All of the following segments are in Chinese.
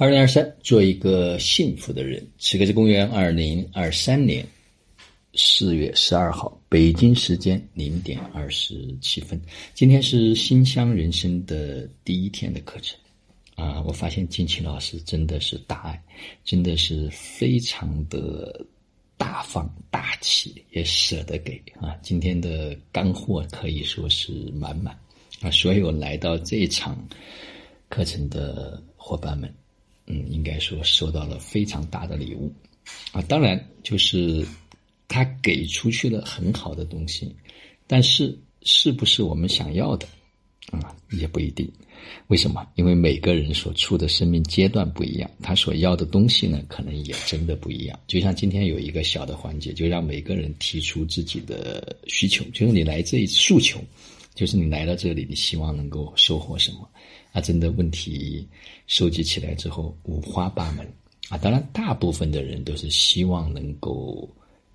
二零二三，做一个幸福的人。此刻是公元二零二三年四月十二号，北京时间零点二十七分。今天是新乡人生的第一天的课程啊！我发现金琴老师真的是大爱，真的是非常的大方大气，也舍得给啊！今天的干货可以说是满满啊！所有来到这场课程的伙伴们。嗯，应该说收到了非常大的礼物，啊，当然就是他给出去了很好的东西，但是是不是我们想要的，啊，也不一定。为什么？因为每个人所处的生命阶段不一样，他所要的东西呢，可能也真的不一样。就像今天有一个小的环节，就让每个人提出自己的需求，就是你来这一诉求，就是你来到这里，你希望能够收获什么。啊，真的问题收集起来之后五花八门啊！当然，大部分的人都是希望能够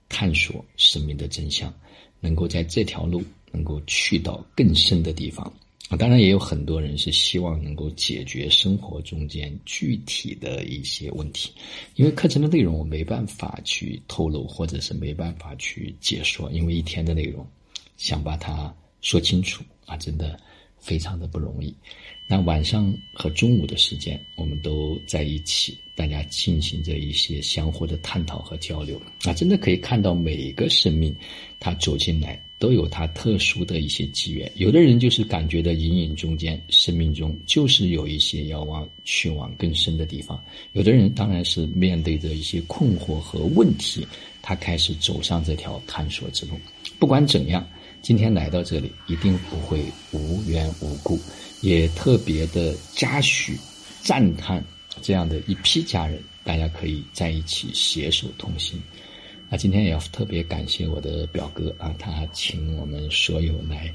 探索生命的真相，能够在这条路能够去到更深的地方啊！当然，也有很多人是希望能够解决生活中间具体的一些问题，因为课程的内容我没办法去透露，或者是没办法去解说，因为一天的内容想把它说清楚啊，真的非常的不容易。那晚上和中午的时间，我们都在一起，大家进行着一些相互的探讨和交流。啊，真的可以看到每个生命，他走进来都有他特殊的一些机缘。有的人就是感觉到隐隐中间，生命中就是有一些要往去往更深的地方。有的人当然是面对着一些困惑和问题，他开始走上这条探索之路。不管怎样，今天来到这里，一定不会无缘无故。也特别的嘉许、赞叹这样的一批家人，大家可以在一起携手同行。啊，今天也要特别感谢我的表哥啊，他请我们所有来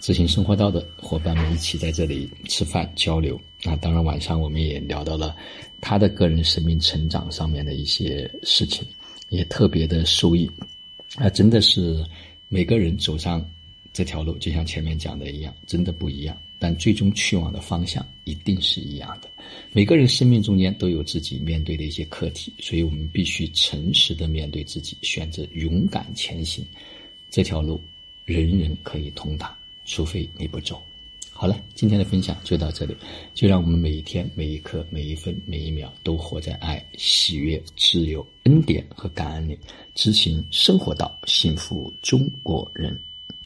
执行生活道的伙伴们一起在这里吃饭交流。啊，当然晚上我们也聊到了他的个人生命成长上面的一些事情，也特别的受益。啊，真的是每个人走上这条路，就像前面讲的一样，真的不一样。但最终去往的方向一定是一样的。每个人生命中间都有自己面对的一些课题，所以我们必须诚实的面对自己，选择勇敢前行。这条路人人可以通达，除非你不走。好了，今天的分享就到这里。就让我们每一天、每一刻、每一分、每一秒都活在爱、喜悦、自由、恩典和感恩里，执行生活道，幸福中国人。